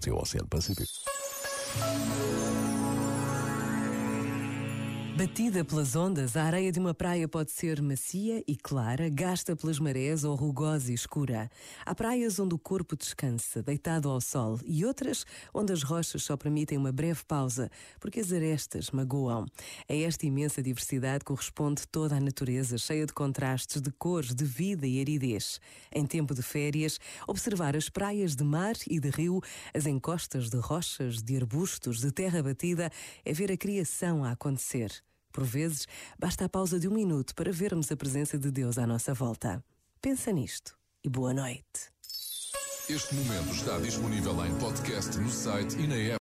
till oss helt plötsligt. Batida pelas ondas, a areia de uma praia pode ser macia e clara, gasta pelas marés ou rugosa e escura. Há praias onde o corpo descansa, deitado ao sol, e outras onde as rochas só permitem uma breve pausa, porque as arestas magoam. A esta imensa diversidade corresponde toda a natureza, cheia de contrastes de cores, de vida e aridez. Em tempo de férias, observar as praias de mar e de rio, as encostas de rochas, de arbustos, de terra batida, é ver a criação a acontecer. Por vezes, basta a pausa de um minuto para vermos a presença de Deus à nossa volta. Pensa nisto e boa noite. Este momento está disponível em podcast no site e na app.